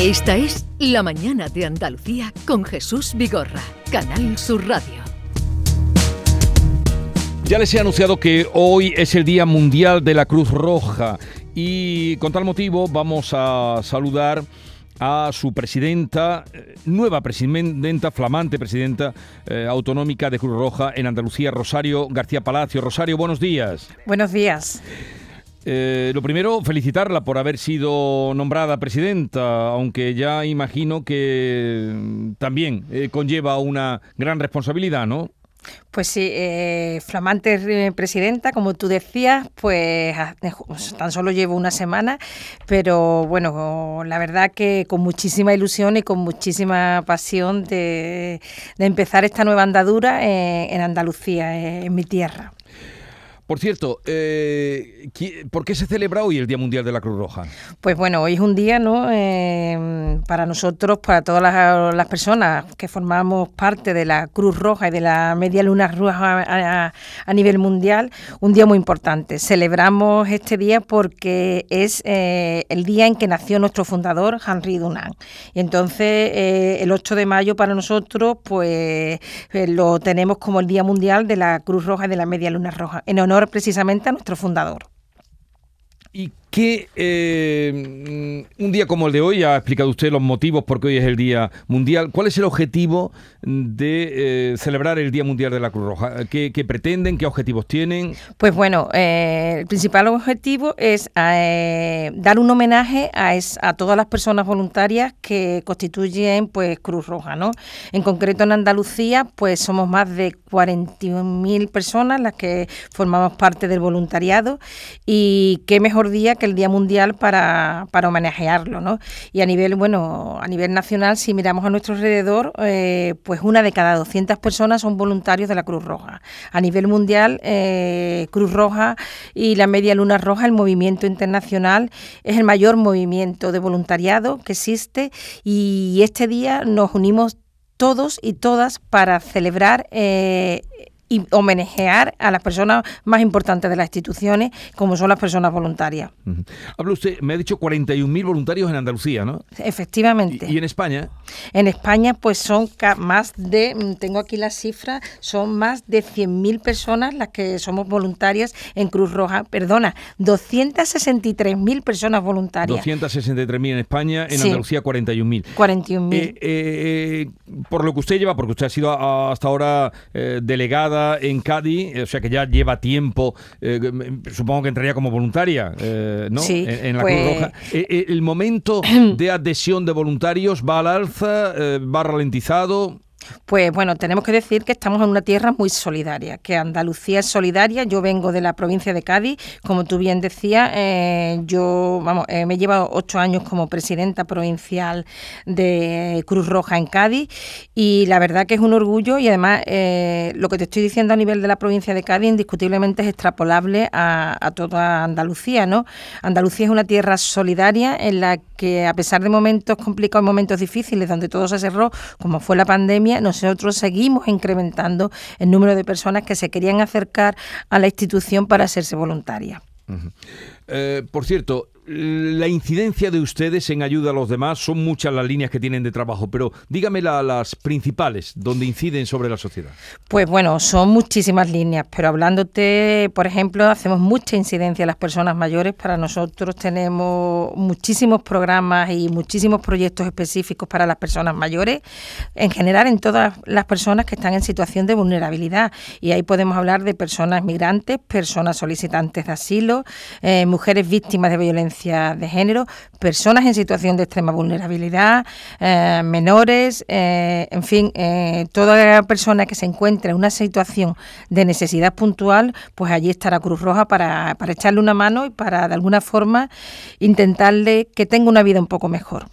Esta es La Mañana de Andalucía con Jesús Vigorra, Canal Sur Radio. Ya les he anunciado que hoy es el Día Mundial de la Cruz Roja y con tal motivo vamos a saludar a su presidenta, eh, nueva presidenta, flamante presidenta eh, autonómica de Cruz Roja en Andalucía, Rosario García Palacio. Rosario, buenos días. Buenos días. Eh, lo primero, felicitarla por haber sido nombrada presidenta, aunque ya imagino que mm, también conlleva una gran responsabilidad, ¿no? Pues sí, eh, flamante presidenta, como tú decías, pues tan solo llevo una semana, pero bueno, la verdad que con muchísima ilusión y con muchísima pasión de, empezar esta nueva andadura en Andalucía, en mi tierra. Por cierto, eh, ¿por qué se celebra hoy el Día Mundial de la Cruz Roja? Pues bueno, hoy es un día, ¿no? Eh, para nosotros, para todas las, personas que formamos parte de la Cruz Roja y de la Media Luna Roja a, nivel mundial, un día muy importante. Celebramos este día porque es eh, el día en que nació nuestro fundador, Henri Dunant. Y entonces, el 8 de mayo para nosotros, pues lo tenemos como el Día Mundial de la Cruz Roja y de la Media Luna Roja, en honor precisamente a nuestro fundador. ¿Y que eh, un día como el de hoy, ha explicado usted los motivos por qué hoy es el Día Mundial, ¿cuál es el objetivo de eh, celebrar el Día Mundial de la Cruz Roja? ¿Qué, pretenden? ¿Qué objetivos tienen? Pues bueno, eh, el principal objetivo es dar un homenaje a, a todas las personas voluntarias que constituyen pues Cruz Roja, ¿no? En concreto en Andalucía, pues somos más de 41.000 personas las que formamos parte del voluntariado y qué mejor día que el Día Mundial para, para homenajearlo, ¿no? Y a nivel, bueno, a nivel nacional, si miramos a nuestro alrededor, eh, pues una de cada 200 personas son voluntarios de la Cruz Roja. A nivel mundial, eh, Cruz Roja y la Media Luna Roja, el movimiento internacional, es el mayor movimiento de voluntariado que existe y este día nos unimos todos y todas para celebrar eh, y homenajear a las personas más importantes de las instituciones, como son las personas voluntarias. Habla usted, me ha dicho 41.000 voluntarios en Andalucía, ¿no? Efectivamente. ¿Y, en España? En España, pues son más de, mm, tengo aquí la cifra, son más de 100.000 personas las que somos voluntarias en Cruz Roja. Perdona, 263.000 personas voluntarias. 263.000 en España, en Andalucía 41.000. 41.000. Eh, eh, eh, por lo que usted lleva, porque usted ha sido hasta ahora delegada en Cádiz, eh, o sea que ya lleva tiempo, eh, supongo que entraría como voluntaria, eh, ¿no? en, la Cruz pues Roja. ¿El momento de adhesión de voluntarios va al alza, va ralentizado? Pues bueno, tenemos que decir que estamos en una tierra muy solidaria, que Andalucía es solidaria. Yo vengo de la provincia de Cádiz, como tú bien decías, eh, yo vamos, eh, me he llevado ocho años como presidenta provincial de Cruz Roja en Cádiz y la verdad que es un orgullo y además eh, lo que te estoy diciendo a nivel de la provincia de Cádiz indiscutiblemente es extrapolable a, toda Andalucía, ¿no? Andalucía es una tierra solidaria en la que a pesar de momentos complicados, momentos difíciles donde todo se cerró, como fue la pandemia nosotros seguimos incrementando el número de personas que se querían acercar a la institución para hacerse voluntarias. Eh, por cierto, la incidencia de ustedes en ayuda a los demás son muchas las líneas que tienen de trabajo, pero dígame las principales donde inciden sobre la sociedad. Pues bueno, son muchísimas líneas, pero hablándote, por ejemplo, hacemos mucha incidencia a las personas mayores. Para nosotros tenemos muchísimos programas y muchísimos proyectos específicos para las personas mayores, en general en todas las personas que están en situación de vulnerabilidad. Y ahí podemos hablar de personas migrantes, personas solicitantes de asilo, eh, mujeres víctimas de violencia de género, personas en situación de extrema vulnerabilidad, eh, menores, eh, en fin, eh, toda persona que se encuentre en una situación de necesidad puntual, pues allí estará Cruz Roja para, para echarle una mano y para de alguna forma intentarle que tenga una vida un poco mejor.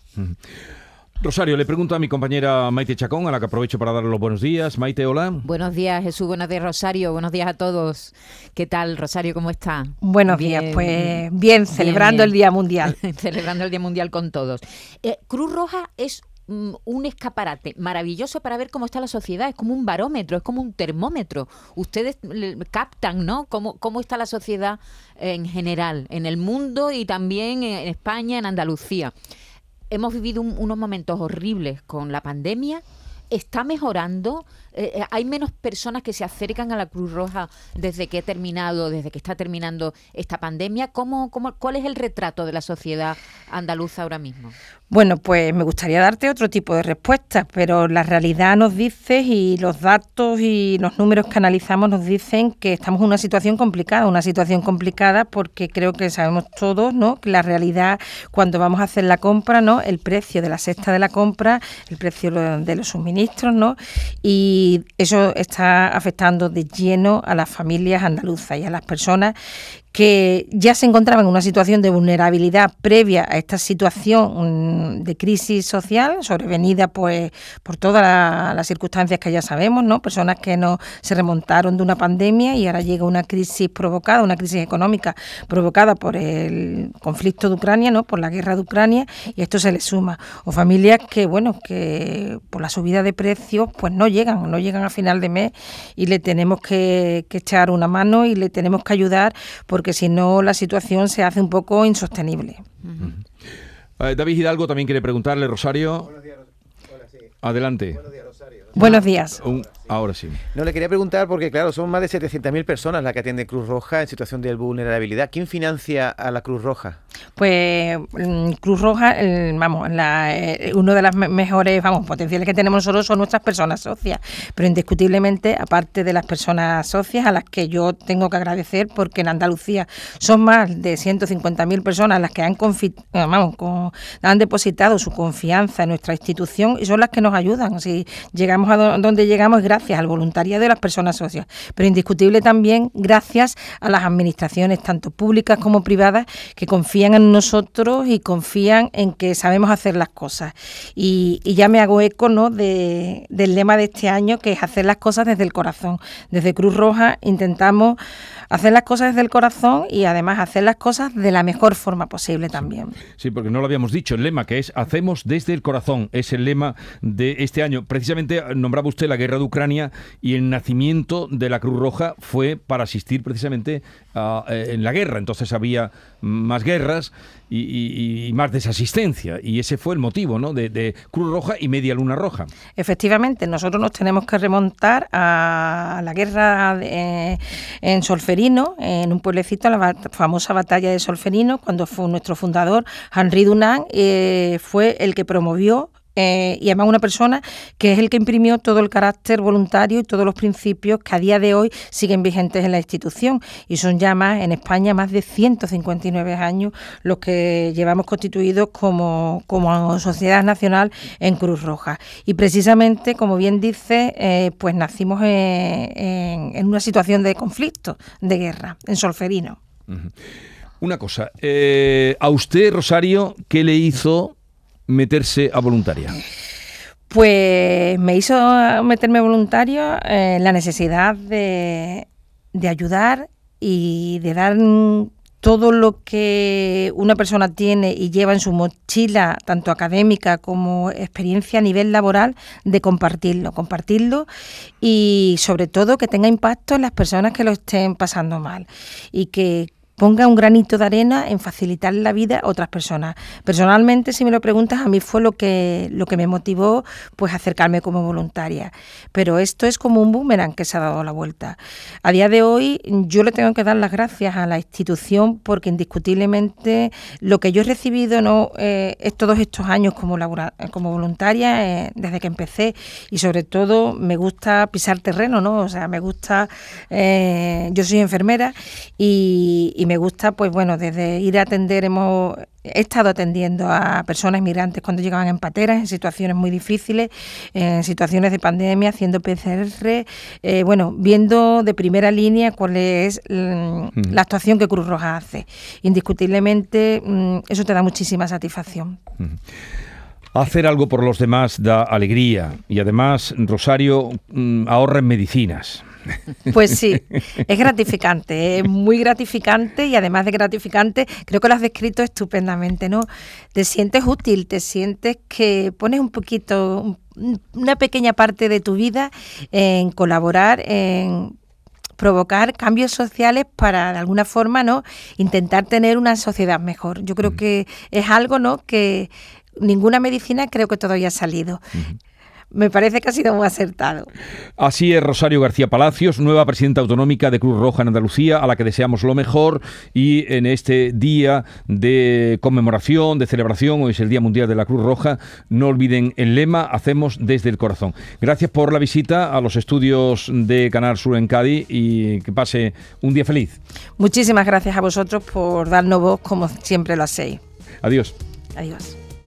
Rosario, le pregunto a mi compañera Maite Chacón, a la que aprovecho para darle los buenos días. Maite, hola. Buenos días, Jesús. Buenos días, Rosario. Buenos días a todos. ¿Qué tal, Rosario? ¿Cómo está? Buenos días, pues bien, celebrando el Día Mundial. celebrando el Día Mundial con todos. Eh, Cruz Roja es mm, un escaparate maravilloso para ver cómo está la sociedad. Es como un barómetro, es como un termómetro. Ustedes captan, ¿no? Cómo, cómo está la sociedad en general, en el mundo y también en España, en Andalucía. Hemos vivido unos momentos horribles con la pandemia está mejorando. Eh, eh, hay menos personas que se acercan a la Cruz Roja desde que ha terminado, desde que está terminando esta pandemia. ¿Cómo, cómo, ¿Cuál es el retrato de la sociedad andaluza ahora mismo? Bueno, pues me gustaría darte otro tipo de respuestas, pero la realidad nos dice y los datos y los números que analizamos nos dicen que estamos en una situación complicada, una situación complicada porque creo que sabemos todos, ¿no? Que la realidad cuando vamos a hacer la compra, ¿no? El precio de la cesta de la compra, el precio de los suministros, ¿no? Y eso está afectando de lleno a las familias andaluzas y a las personas que ya se encontraban en una situación de vulnerabilidad previa a esta situación de crisis social, sobrevenida pues por todas las circunstancias que ya sabemos, ¿no? Personas que no se remontaron de una pandemia y ahora llega una crisis provocada, una crisis económica provocada por el conflicto de Ucrania, ¿no? Por la guerra de Ucrania y esto se le suma. O familias que, bueno, que por la subida de precios pues no llegan, no llegan a final de mes y le tenemos que, echar una mano y le tenemos que ayudar por porque si no la situación se hace un poco insostenible. Eh, David Hidalgo también quiere preguntarle, Rosario. Adelante. Buenos días. Ahora sí. No, le quería preguntar porque, claro, son más de 700.000 personas las que atiende Cruz Roja en situación de vulnerabilidad. ¿Quién financia a la Cruz Roja? Pues mm, Cruz Roja, vamos, eh, uno de las mejores, vamos, potenciales que tenemos nosotros son nuestras personas socias, pero indiscutiblemente, aparte de las personas socias a las que yo tengo que agradecer, porque en Andalucía son más de 150.000 personas las que han, vamos, han depositado su confianza en nuestra institución y son las que nos ayudan. Si llegamos a donde llegamos es gracias al voluntariado de las personas socias, pero indiscutible también gracias a las administraciones, tanto públicas como privadas, que confían en nosotros y confían en que sabemos hacer las cosas. Y, ya me hago eco ¿no? del lema de este año, que es hacer las cosas desde el corazón. Desde Cruz Roja intentamos hacer las cosas desde el corazón y además hacer las cosas de la mejor forma posible también. Sí, porque no lo habíamos dicho, el lema que es hacemos desde el corazón, es el lema de este año. Precisamente eh, nombraba usted la guerra de Ucrania y el nacimiento de la Cruz Roja fue para asistir precisamente eh, en la guerra. Entonces había más guerras y, más desasistencia. Y ese fue el motivo ¿no? de, Cruz Roja y Media Luna Roja. Efectivamente, nosotros nos tenemos que remontar a la guerra en Solferino, en un pueblecito, la famosa batalla de Solferino, cuando fue nuestro fundador, Henri Dunant, eh, fue el que promovió eh, y además una persona que es el que imprimió todo el carácter voluntario y todos los principios que a día de hoy siguen vigentes en la institución. Y son ya más en España más de 159 años los que llevamos constituidos como, como sociedad nacional en Cruz Roja. Y precisamente como bien dice eh, pues nacimos en, una situación de conflicto de guerra en Solferino. Una cosa eh, a usted Rosario qué le hizo meterse a voluntaria? Pues me hizo meterme voluntario eh, la necesidad de, de ayudar y de dar todo lo que una persona tiene y lleva en su mochila, tanto académica como experiencia a nivel laboral, de compartirlo, compartirlo y sobre todo que tenga impacto en las personas que lo estén pasando mal y que ponga un granito de arena en facilitar la vida a otras personas. Personalmente, si me lo preguntas, a mí fue lo que, lo que me motivó pues acercarme como voluntaria. Pero esto es como un boomerang que se ha dado la vuelta. A día de hoy yo le tengo que dar las gracias a la institución porque indiscutiblemente lo que yo he recibido no eh, todos estos años como, como voluntaria eh, desde que empecé y sobre todo me gusta pisar terreno, ¿no? O sea, me gusta, eh, yo soy enfermera y y me gusta, pues bueno, desde ir a atender, hemos he estado atendiendo a personas migrantes cuando llegaban en pateras, en situaciones muy difíciles, en situaciones de pandemia, haciendo PCR, eh, bueno, viendo de primera línea cuál es la, actuación que Cruz Roja hace. Indiscutiblemente, mm, eso te da muchísima satisfacción. Hacer algo por los demás da alegría y además Rosario mm, ahorra en medicinas. Pues sí, es gratificante, es muy gratificante y además de gratificante, creo que lo has descrito estupendamente, ¿no? Te sientes útil, te sientes que pones un poquito, una pequeña parte de tu vida en colaborar, en provocar cambios sociales para de alguna forma no intentar tener una sociedad mejor. Yo creo mm. que es algo no que ninguna medicina creo que todavía ha salido me parece que ha sido muy acertado. Así es Rosario García Palacios, nueva presidenta autonómica de Cruz Roja en Andalucía, a la que deseamos lo mejor y en este día de conmemoración, de celebración, hoy es el Día Mundial de la Cruz Roja, no olviden el lema, hacemos desde el corazón. Gracias por la visita a los estudios de Canal Sur en Cádiz y que pase un día feliz. Muchísimas gracias a vosotros por darnos voz como siempre lo hacéis. Adiós. Adiós.